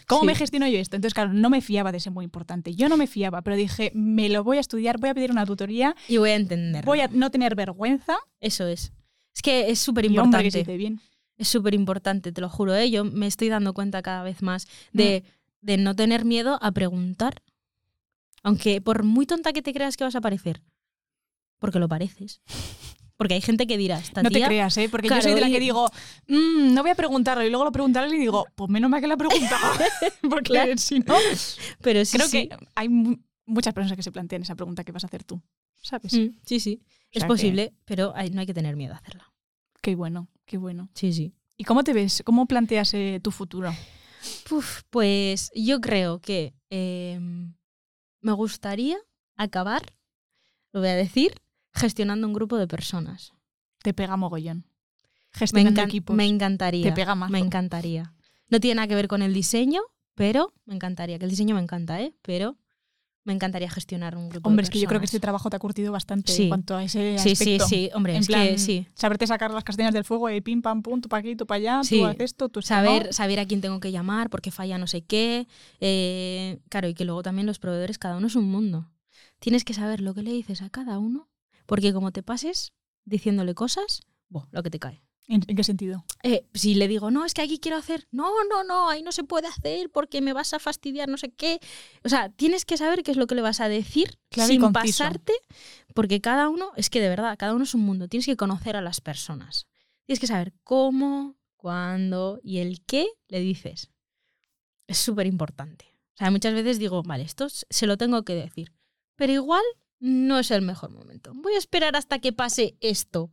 ¿Cómo Sí. me gestiono yo esto? Entonces, claro, no me fiaba de ser muy importante. Yo no me fiaba, pero dije, me lo voy a estudiar, voy a pedir una tutoría, Y voy a entenderlo. voy a no tener vergüenza Eso es. Es que es súper importante. Es súper importante, te lo juro. ¿eh? Yo me estoy dando cuenta cada vez más de, Mm. de no tener miedo a preguntar. Aunque por muy tonta que te creas que vas a parecer. Porque lo pareces. Porque hay gente que dirá, esta No te creas, ¿eh? Porque Claro, yo soy de la que digo, "Mm, no voy a preguntarlo. Y luego lo preguntaré y digo, pues menos mal que la he preguntado. <laughs> <laughs> Porque Claro. si no, Pero sí, creo sí. que hay mu- muchas personas que se plantean esa pregunta que vas a hacer tú. ¿Sabes? Mm, sí, sí. Es sea posible, pero hay- no hay que tener miedo a hacerla. Qué bueno, qué bueno. Sí, sí. ¿Y cómo te ves? ¿Cómo planteas eh, tu futuro? Uf, pues yo creo que eh, me gustaría acabar, lo voy a decir, gestionando un grupo de personas. Te pega mogollón. Me, Gestionando encan- equipos. me encantaría. Te pega más. Me encantaría. No tiene nada que ver con el diseño, pero me encantaría. Que el diseño me encanta, ¿eh? Pero me encantaría gestionar un grupo Hombre, de es que yo creo que este trabajo te ha curtido bastante Sí. en cuanto a ese Sí, sí, aspecto. sí. Hombre, En es plan, que sí. saberte sacar las castañas del fuego y pim, pam, pum, tú para aquí, tú para allá, Sí. tú haces esto, tú Saber, saber a quién tengo que llamar, porque falla no sé qué. Eh, claro, y que luego también los proveedores, cada uno es un mundo. Tienes que saber lo que le dices a cada uno, porque como te pases diciéndole cosas, buah, lo que te cae. ¿En, qué sentido? Eh, si le digo, no, es que aquí quiero hacer, no, no, no, ahí no se puede hacer porque me vas a fastidiar, no sé qué. O sea, tienes que saber qué es lo que le vas a decir Claro sin pasarte, porque cada uno, es que de verdad, cada uno es un mundo. Tienes que conocer a las personas. Tienes que saber cómo, cuándo y el qué le dices. Es súper importante. O sea, muchas veces digo, vale, esto se lo tengo que decir, pero igual no es el mejor momento. Voy a esperar hasta que pase esto.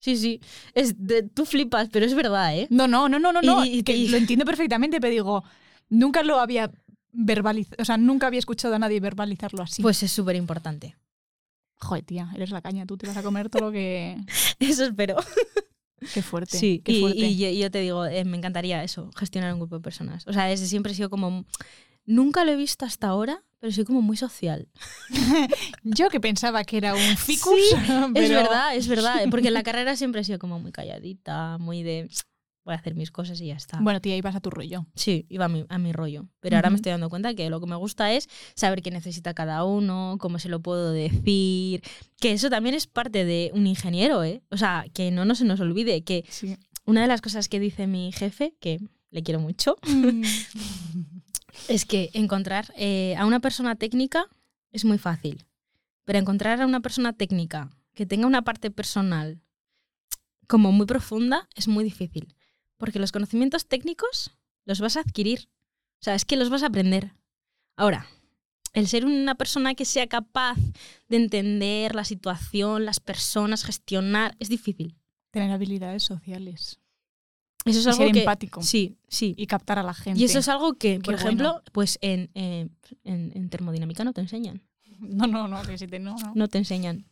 Sí, sí. Es de- tú flipas, pero es verdad, ¿eh? No, no, no, no, no, no. Y- y- que y- lo entiendo perfectamente, pero digo, nunca lo había verbalizado, o sea, nunca había escuchado a nadie verbalizarlo así. Pues es súper importante. joder, tía, eres la caña, tú te vas a comer todo lo que... <laughs> Eso espero. Qué fuerte, Sí, qué y, fuerte. y yo, yo te digo, eh, me encantaría eso, gestionar un grupo de personas. O sea, desde siempre he sido como... Nunca lo he visto hasta ahora, pero soy como muy social. <laughs> Yo que pensaba que era un ficus, Sí, <laughs> pero... Es verdad, es verdad. Porque en la carrera siempre he sido como muy calladita, muy de... Voy a hacer mis cosas y ya está. Bueno, tía, ibas a tu rollo. Sí, iba a mi, a mi rollo. Pero ahora me estoy dando cuenta que lo que me gusta es saber qué necesita cada uno, cómo se lo puedo decir. Que eso también es parte de un ingeniero, ¿eh? O sea, que no, no se nos olvide que Sí. una de las cosas que dice mi jefe, que le quiero mucho, <laughs> es que encontrar eh, a una persona técnica es muy fácil. Pero encontrar a una persona técnica que tenga una parte personal como muy profunda es muy difícil. Porque los conocimientos técnicos los vas a adquirir. O sea, es que los vas a aprender. Ahora, el ser una persona que sea capaz de entender la situación, las personas, gestionar, es difícil. Tener habilidades sociales. Eso es Y algo ser que, empático. Sí, sí. Y captar a la gente. Y eso es algo que, por Qué ejemplo, bueno. pues en, eh, en, en termodinámica no te enseñan. <laughs> No, no, no, que si te no, no. No te enseñan.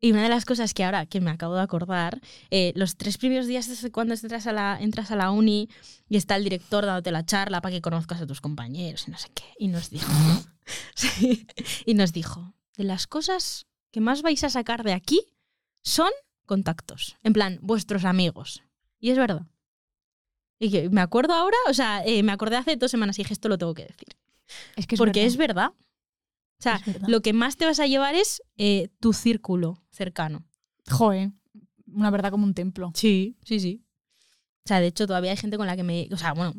Y una de las cosas que ahora que me acabo de acordar, eh, los tres primeros días desde cuando entras a, la, entras a la uni y está el director dándote la charla para que conozcas a tus compañeros y no sé qué. Y nos dijo, <laughs> sí, y nos dijo, de las cosas que más vais a sacar de aquí son contactos. En plan, vuestros amigos. Y es verdad. Y que me acuerdo ahora, o sea, eh, me acordé hace dos semanas y dije, esto lo tengo que decir. Es que es Porque verdad. es verdad. O sea, lo que más te vas a llevar es eh, tu círculo cercano. Joder, una verdad como un templo. Sí, sí, sí. O sea, de hecho, todavía hay gente con la que me. O sea, bueno,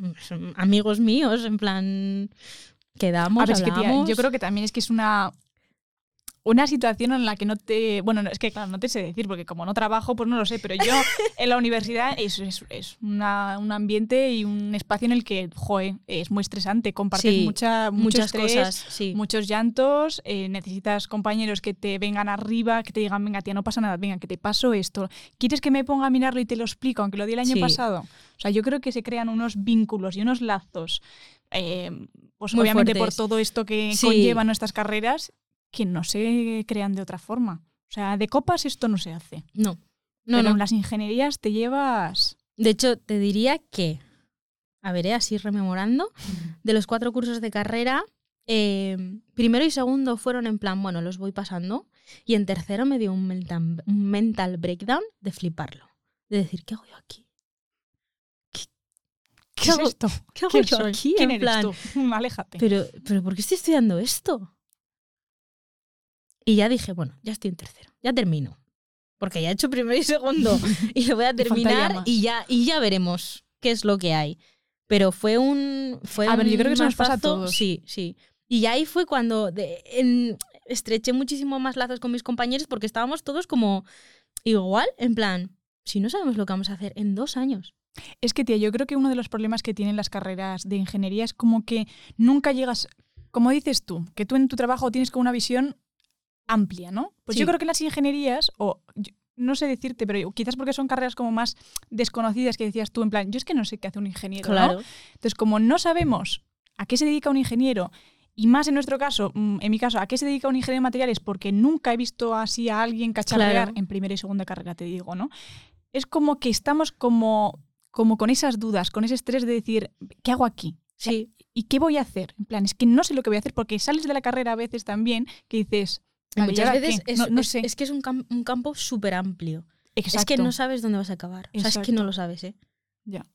amigos míos, en plan. Quedamos, A ver, es que, tía, yo creo que también es que es una, una situación en la que no te. Bueno, no, es que claro, no te sé decir, porque como no trabajo, pues no lo sé, pero yo <laughs> en la universidad es, es, es una- un ambiente y un espacio en el que, joder, es muy estresante. Compartes Sí, mucha, mucho muchas estrés, cosas. Sí. muchos llantos, eh, necesitas compañeros que te vengan arriba, que te digan, venga, tía, no pasa nada, venga, que te paso esto. ¿Quieres que me ponga a mirarlo y te lo explico, aunque lo di el año Sí. pasado? O sea, yo creo que se crean unos vínculos y unos lazos, eh, pues Muy obviamente fuertes. por todo esto que Sí. conllevan nuestras carreras, que no se crean de otra forma. O sea, de copas esto no se hace. No. No, pero no. en las ingenierías te llevas... De hecho, te diría que. A ver, eh, así rememorando. De los cuatro cursos de carrera, eh, primero y segundo fueron en plan, bueno, los voy pasando. Y en tercero me dio un mental, un mental breakdown de fliparlo. De decir, ¿qué hago yo aquí? ¿Qué es hago- esto? ¿Qué hago ¿Quién yo soy? aquí? ¿Quién En eres plan, tú? <laughs> Aléjate. Pero, pero ¿por qué estoy estudiando esto? Y ya dije, bueno, ya estoy en tercero, ya termino. Porque ya he hecho primero y segundo <laughs> y lo voy a terminar y ya, y ya veremos qué es lo que hay. Pero fue un. Fue A ver, yo un creo que eso nos pasa a mazazo, todos. Sí, sí. Y ahí fue cuando de- en- estreché muchísimo más lazos con mis compañeros porque estábamos todos como igual, en plan, si no sabemos lo que vamos a hacer en dos años. Es que, tía, yo creo que uno de los problemas que tienen las carreras de ingeniería es como que nunca llegas, como dices tú, que tú en tu trabajo tienes como una visión amplia, ¿no? Pues Sí. yo creo que las ingenierías, o yo- no sé decirte, pero quizás porque son carreras como más desconocidas que decías tú, en plan, yo es que no sé qué hace un ingeniero, ¿no? Entonces, como no sabemos a qué se dedica un ingeniero, y más en nuestro caso, mm, en mi caso, a qué se dedica un ingeniero de materiales, porque nunca he visto así a alguien cacharrear Claro. en primera y segunda carrera, te digo, ¿no? es como que estamos como, como con esas dudas, con ese estrés de decir, ¿qué hago aquí? Sí. ¿Y qué voy a hacer? En plan, es que no sé lo que voy a hacer porque sales de la carrera a veces también que dices, Y "Vale, ¿y muchas veces qué?". es, no, no es- sé. es que es un, cam- un campo súper amplio. Es que no sabes dónde vas a acabar. O sea, es que no lo sabes, ¿eh? Ya.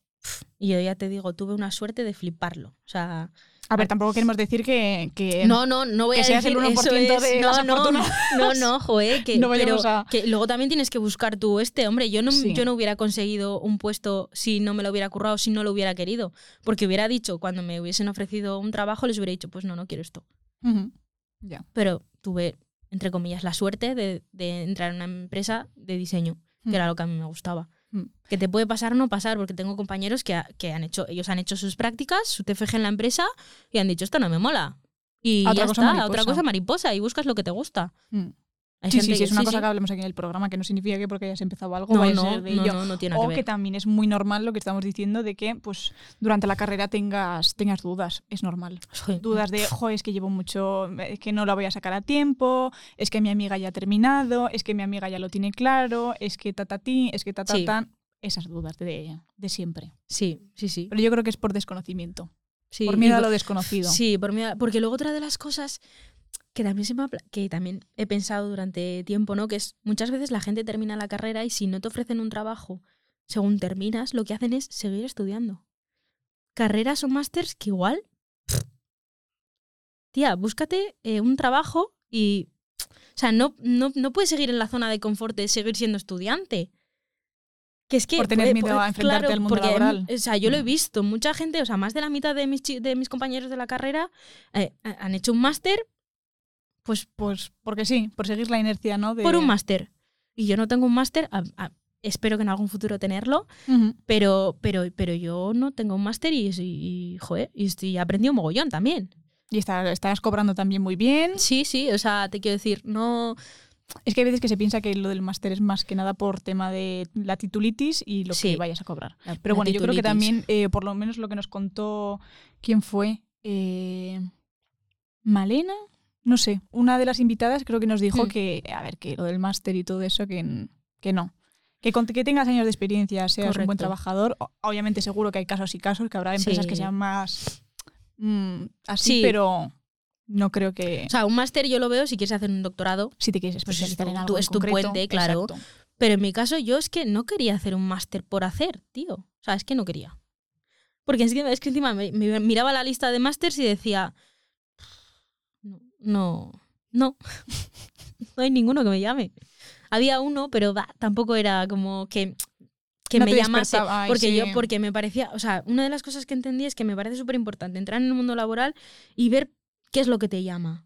Y yo ya te digo, tuve una suerte de fliparlo. O sea, A ver, tampoco queremos decir que, que no, no, no voy que a seas decir el 1% eso es- de no, las no, no, no, joder, que, <laughs> No pero a- que luego también tienes que buscar tú este, hombre, yo no, Sí. yo no hubiera conseguido un puesto si no me lo hubiera currado, si no lo hubiera querido, porque hubiera dicho, cuando me hubiesen ofrecido un trabajo, les hubiera dicho, pues no, no quiero esto. Ya. Pero tuve, entre comillas, la suerte de, de entrar en una empresa de diseño, que Mm. era lo que a mí me gustaba. Mm. Que te puede pasar o no pasar, porque tengo compañeros que, ha- que han hecho, ellos han hecho sus prácticas, su TFG en la empresa, y han dicho, esto no me mola. Y A otra ya cosa está, mariposa. otra cosa mariposa, y buscas lo que te gusta. Mm. Hay Sí, gente sí, sí, que- es una sí, cosa que hablemos aquí en el programa, que no significa que porque hayas empezado algo No, vayas a ser de no, ello. no, no tiene o que también es muy normal lo que estamos diciendo de que pues durante la carrera tengas, tengas dudas. Es normal. Dudas de, jo, es que llevo mucho, es que no la voy a sacar a tiempo, es que mi amiga ya ha terminado, es que mi amiga ya lo tiene claro, es que ta ta ti, es que ta ta Sí. tan. Esas dudas de, de siempre. Sí, sí, sí. Pero yo creo que es por desconocimiento. Sí. por miedo a lo desconocido. Sí, por miedo porque luego otra de las cosas que también se me ha que también he pensado durante tiempo, ¿no? Que es muchas veces la gente termina la carrera y si no te ofrecen un trabajo según terminas, lo que hacen es seguir estudiando. Carreras o másters que igual tía, búscate eh, un trabajo y o sea, no, no, no puedes seguir en la zona de confort de seguir siendo estudiante. Que es que Por tener miedo a enfrentarte claro, al mundo porque, laboral. O sea, yo lo he Mm. visto, mucha gente, o sea, más de la mitad de mis, de mis compañeros de la carrera eh, han hecho un máster pues Pues porque sí, por seguir la inercia, ¿no? De... por un máster. Y yo no tengo un máster, a- a- espero que en algún futuro tenerlo, Ujú. pero, pero, pero yo no tengo un máster y, y, y, joder, y estoy aprendido mogollón también. Y está- estás cobrando también muy bien. Sí, sí, o sea, te quiero decir, no... Es que hay veces que se piensa que lo del máster es más que nada por tema de la titulitis y lo Sí. que vayas a cobrar. la- Pero bueno, yo creo que también, eh, por lo menos lo que nos contó, ¿quién fue? Eh, ¿Malena? No sé, una de las invitadas creo que nos dijo que, a ver, que lo del máster y todo eso, que, que no. Que, con que tengas años de experiencia, seas un buen trabajador. Obviamente seguro que hay casos y casos, que habrá empresas que sean más mm, así, Sí. pero no creo que... O sea, un máster yo lo veo si quieres hacer un doctorado, si te quieres pues es especializar en algo en es tu concreto, puente, claro. exacto. Pero en mi caso, yo es que no quería hacer un máster por hacer, tío. O sea, es que no quería. Porque es que, es que encima me, me miraba la lista de másters y decía. No, no, no. <laughs> no hay ninguno que me llame. Había uno, pero bah, tampoco era como que, que No me llamase. ay, Porque yo, sí. porque me parecía. O sea, una de las cosas que entendí es que me parece súper importante entrar en el mundo laboral y ver qué es lo que te llama.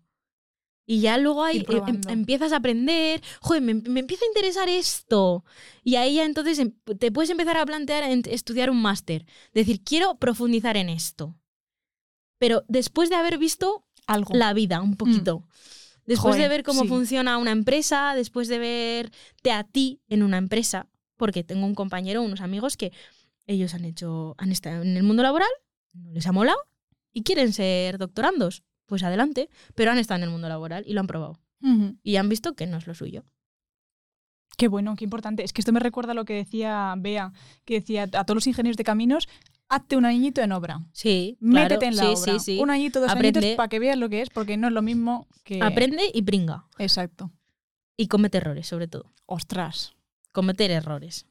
Y ya luego ahí em- probando. empiezas a aprender, joder, me, me empieza a interesar esto. Y ahí ya entonces em- te puedes empezar a plantear en estudiar un máster. Decir, quiero profundizar en esto. Pero después de haber visto Algo. la vida un poquito. Después de ver cómo sí. funciona una empresa, después de verte a ti en una empresa, porque tengo un compañero, unos amigos que ellos han hecho, han estado en el mundo laboral, no les ha molado y quieren ser doctorandos. Pues adelante, pero han estado en el mundo laboral y lo han probado. Y han visto que no es lo suyo. Qué bueno, qué importante. Es que esto me recuerda a lo que decía Bea, que decía a todos los ingenieros de caminos, hazte un añito en obra. Sí, claro, Métete en la sí, obra. sí, sí. Un añito, dos Aprende. añitos para que veas lo que es, porque no es lo mismo que. Aprende y pringa. Exacto. Y comete errores, sobre todo. Ostras. cometer errores.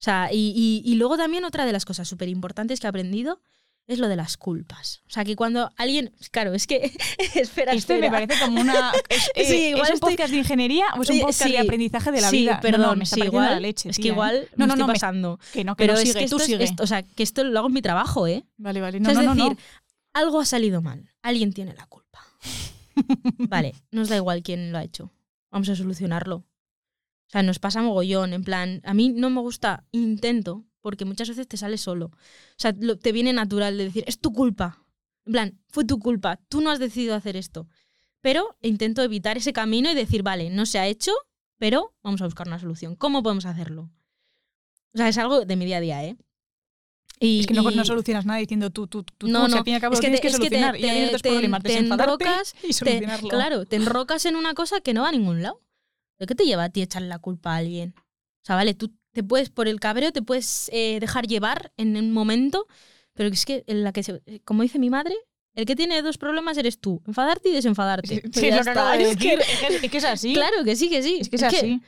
O sea, y, y- y luego también otra de las cosas súper importantes que he aprendido es lo de las culpas. O sea, que cuando alguien... Claro, es que... <laughs> espera, me espera. parece como una. ¿Es, <laughs> eh, Sí, ¿es igual un estoy- podcast de ingeniería o es un podcast sí. de aprendizaje de la sí, vida? No, perdón, no, me está igual, la leche. Es tía, que ¿eh? igual No, me no, estoy no, me- pasando. que no, que Pero no es sigue, que esto tú es- sigue. esto- o sea, que esto lo hago en mi trabajo, ¿eh? Vale, vale. O No, sea, no, es no, decir, no. algo ha salido mal. Alguien tiene la culpa. <laughs> vale, nos da igual quién lo ha hecho. Vamos a solucionarlo. O sea, nos pasa mogollón. En plan, a mí no me gusta, intento, porque muchas veces te sale solo. O sea, lo- te viene natural de decir, es tu culpa. En plan, fue tu culpa, tú no has decidido hacer esto. Pero intento evitar ese camino y decir, vale, no se ha hecho, pero vamos a buscar una solución. ¿Cómo podemos hacerlo? O sea, es algo de mi día a día, ¿eh? Y, Es que no, y- no solucionas nada diciendo tú, tú, tú, No, no. al cabo Es que tienes te- que es que te- solucionar. y te- problemas, enrocas, y te- claro, te enrocas en una cosa que no va a ningún lado. ¿De qué te lleva a ti echarle la culpa a alguien? O sea, vale, tú te puedes, por el cabreo, te puedes eh, dejar llevar en un momento, pero es que en la que, se- como dice mi madre, el que tiene dos problemas eres tú, enfadarte y desenfadarte. Sí, es que-. Es que, así. Claro que sí, que sí. Es que es así.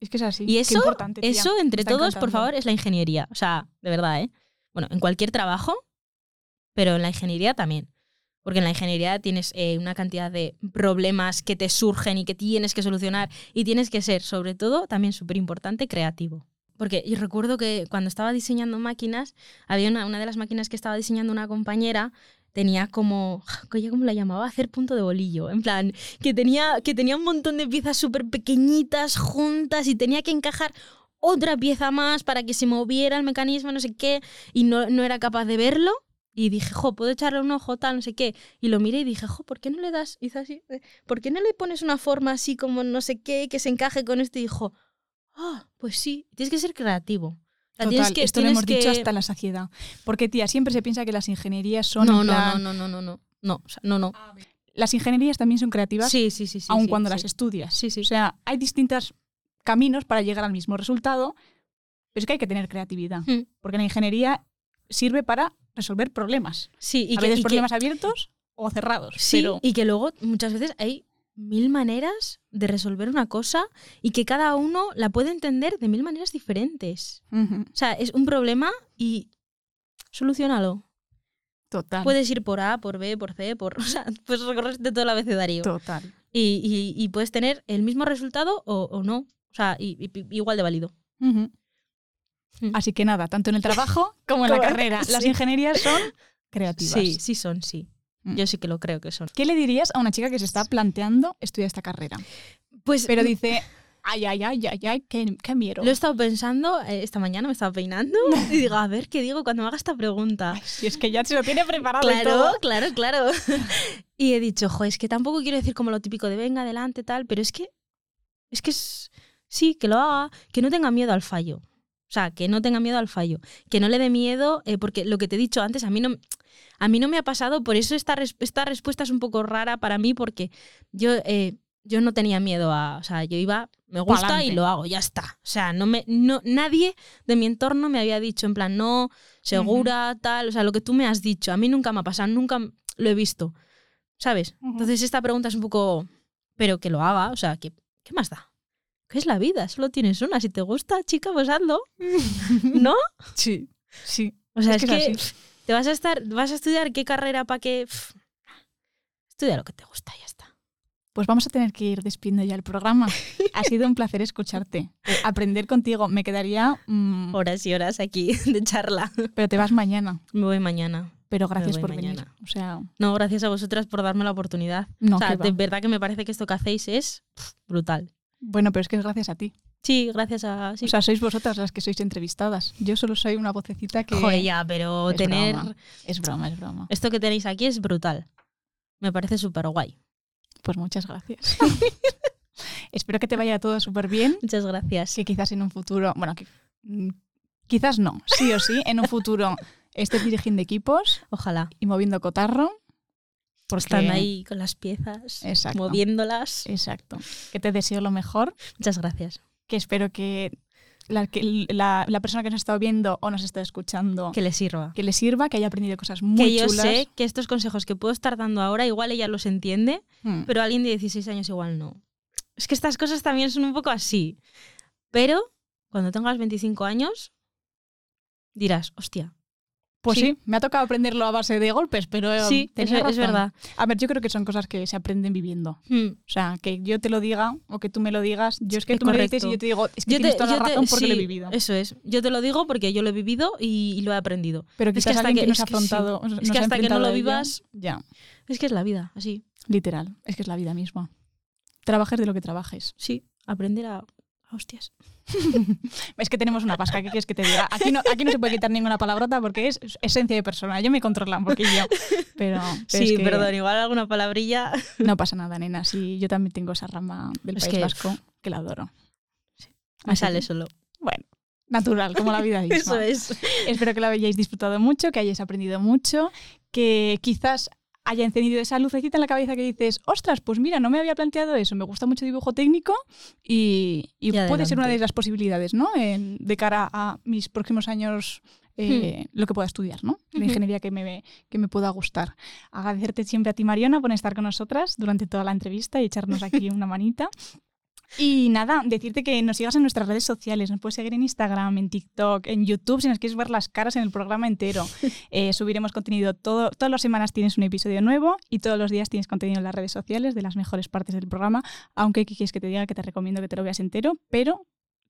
Es que es así. Y eso, eso entre todos, por favor, es la ingeniería. O sea, de verdad, ¿eh? Bueno, en cualquier trabajo, pero en la ingeniería también. Porque en la ingeniería tienes eh, una cantidad de problemas que te surgen y que tienes que solucionar y tienes que ser, sobre todo, también súper importante, creativo. Porque yo recuerdo que cuando estaba diseñando máquinas, había una, de las máquinas que estaba diseñando una compañera, tenía como, ¿cómo la llamaba? Hacer punto de bolillo. En plan, que tenía, que tenía un montón de piezas súper pequeñitas, juntas, y tenía que encajar otra pieza más para que se moviera el mecanismo, no sé qué, y no, no era capaz de verlo. Y dije, jo, puedo echarle un ojo, tal, no sé qué. Y lo miré y dije, jo, ¿por qué no le das? Hizo así, eh, ¿por qué no le pones una forma así como no sé qué, que se encaje con esto? Y dijo, ah, pues sí, tienes que ser creativo. Total, que, esto lo hemos dicho que- hasta la saciedad. Porque, tía, siempre se piensa que las ingenierías son. No, no, plan- no, no, no, no, no, no, o sea, no, no. Las ingenierías también son creativas, Sí, sí, sí, sí. aun sí, cuando sí. las estudias. Sí, sí. O sea, hay distintos caminos para llegar al mismo resultado, pero es que hay que tener creatividad. Mm. Porque la ingeniería sirve para resolver problemas. Sí, y a que, veces y que- problemas abiertos o cerrados. sí, pero y que luego muchas veces hay mil maneras de resolver una cosa y que cada uno la puede entender de mil maneras diferentes. Ujú, O sea, es un problema y solucionalo. total. Puedes ir por A, por B, por C, por... <laughs> O sea, puedes recorrerte todo el abecedario. Total. Y, y- y puedes tener el mismo resultado o, o no. O sea, y- igual de válido. Ujú. Mm. Así que nada, tanto en el trabajo <laughs> como en la carrera. Las ingenierías son <laughs> creativas. Sí, sí son, sí. Mm. Yo sí que lo creo que son. ¿Qué le dirías a una chica que se está planteando estudiar esta carrera? Pues Pero dice, ay, ay, ay, ay, ay, qué, qué miedo. Lo he estado pensando eh, esta mañana, me estaba peinando <laughs> y digo, a ver qué digo cuando me haga esta pregunta. Ay, si es que ya se lo tiene preparado y Claro, todo. claro, claro. y he dicho, jo, es que tampoco quiero decir como lo típico de venga, adelante, tal, pero es que, es que es, sí, que lo haga, que no tenga miedo al fallo. O sea, que no tenga miedo al fallo, que no le dé miedo, eh, porque lo que te he dicho antes, a mí no, a mí no me ha pasado, por eso esta, res- esta respuesta es un poco rara para mí, porque yo, eh, yo no tenía miedo a, o sea, yo iba, me gusta Pa'lante. y lo hago, ya está. O sea, no me, no, nadie de mi entorno me había dicho en plan, no, segura, tal, o sea, lo que tú me has dicho, a mí nunca me ha pasado, nunca lo he visto, ¿sabes? Entonces esta pregunta es un poco, pero que lo haga, o sea, que, ¿qué más da? ¿Qué es la vida? Solo tienes una, si te gusta, chica, pues hazlo, <laughs> ¿no? Sí, sí. O sea, Es es, que te vas a estar, vas a estudiar qué carrera para que pf, estudia lo que te gusta y ya está. Pues vamos a tener que ir despidiendo ya el programa. Ha sido un placer escucharte, <laughs> aprender contigo. Me quedaría, mm, Horas y horas aquí de charla. pero te vas mañana. Me voy mañana. Pero gracias por mañana. venir. O sea, No, gracias a vosotras por darme la oportunidad. no, o sea, va. de verdad que me parece que esto que hacéis es brutal. Bueno, pero es que es gracias a ti. Sí, gracias a... Sí. O sea, sois vosotras las que sois entrevistadas. Yo solo soy una vocecita que... Joder, ya, pero es tener... broma. Es broma, es broma. Esto que tenéis aquí es brutal. Me parece súper guay. Pues muchas gracias. <laughs> Espero que te vaya todo súper bien. Muchas gracias. Que quizás en un futuro, bueno, que, mm, quizás no, sí o sí, en un futuro estés dirigiendo equipos Ojalá. y moviendo cotarro. Porque, Están ahí con las piezas, Exacto. moviéndolas. Exacto. Que te deseo lo mejor. Muchas gracias. Que espero que la, que la, la persona que nos está viendo o nos está escuchando Que le sirva. que le sirva, que haya aprendido cosas muy que yo chulas. sé que estos consejos que puedo estar dando ahora, igual ella los entiende, Mm. pero alguien de 16 años igual no. Es que estas cosas también son un poco así. Pero cuando tengas 25 años, dirás, hostia. Pues sí. sí. me ha tocado aprenderlo a base de golpes, pero eh, sí, es, tenía es razón. verdad. A ver, yo creo que son cosas que se aprenden viviendo. Hmm. O sea, que yo te lo diga o que tú me lo digas. Yo es que Es tú me lo dices correcto. y yo te digo, es que Yo tienes te- toda la yo te- razón porque lo he sí, vivido. Eso es. Yo te lo digo porque yo lo he vivido y, y lo he aprendido. Pero es que hasta alguien que, que- nos ha sí. afrontado. Es que ha hasta que no lo vivas- Ya, Es que es la vida, así. literal. Es que es la vida misma. Trabajes de lo que trabajes. Sí, aprender a hostias. <laughs> Es que tenemos una pasca, ¿qué quieres que te diga? Aquí no, aquí no se puede quitar ninguna palabrota porque es esencia de persona. Yo me controla un poquillo. Pero, pero sí, es que perdón, igual alguna palabrilla. No pasa nada, nena. Sí, yo también tengo esa rama del Es País que- Vasco que la adoro. Me Así sale que, solo. Bueno, natural, como la vida <laughs> misma. Eso es. Espero que lo hayáis disfrutado mucho, que hayáis aprendido mucho, que quizás haya encendido esa lucecita en la cabeza que dices, ostras, pues mira, no me había planteado eso, me gusta mucho dibujo técnico y, y Y puede ser una de las posibilidades, ¿no? En- de cara a mis próximos años. eh, Lo que pueda estudiar, ¿no? La ingeniería que me, que me pueda gustar. Agradecerte siempre a ti, Mariona, por estar con nosotras durante toda la entrevista y echarnos aquí una manita. Y nada, decirte que nos sigas en nuestras redes sociales. Nos puedes seguir en Instagram, en TikTok, en YouTube, si nos quieres ver las caras en el programa entero. <laughs> Eh, subiremos contenido todo, todas las semanas tienes un episodio nuevo y todos los días tienes contenido en las redes sociales de las mejores partes del programa. Aunque ¿qué quieres que te diga que te recomiendo que te lo veas entero, pero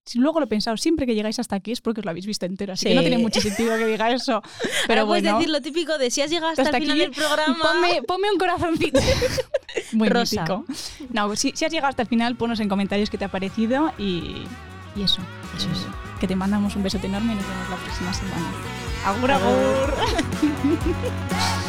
si luego lo he pensado, siempre que llegáis hasta aquí es porque os lo habéis visto entero. Así que no Sí. tiene mucho sentido que diga eso. <laughs> Pero Pero puedes bueno, decir lo típico de si has llegado hasta, hasta el final aquí, del programa. Ponme, ponme un corazoncito. <laughs> Muy Rosa. mítico. No, si, si has llegado hasta el final, ponos en comentarios qué te ha parecido y, y eso. Eso es. Que te mandamos un besote enorme y nos vemos la próxima semana. Agur, agur. <laughs>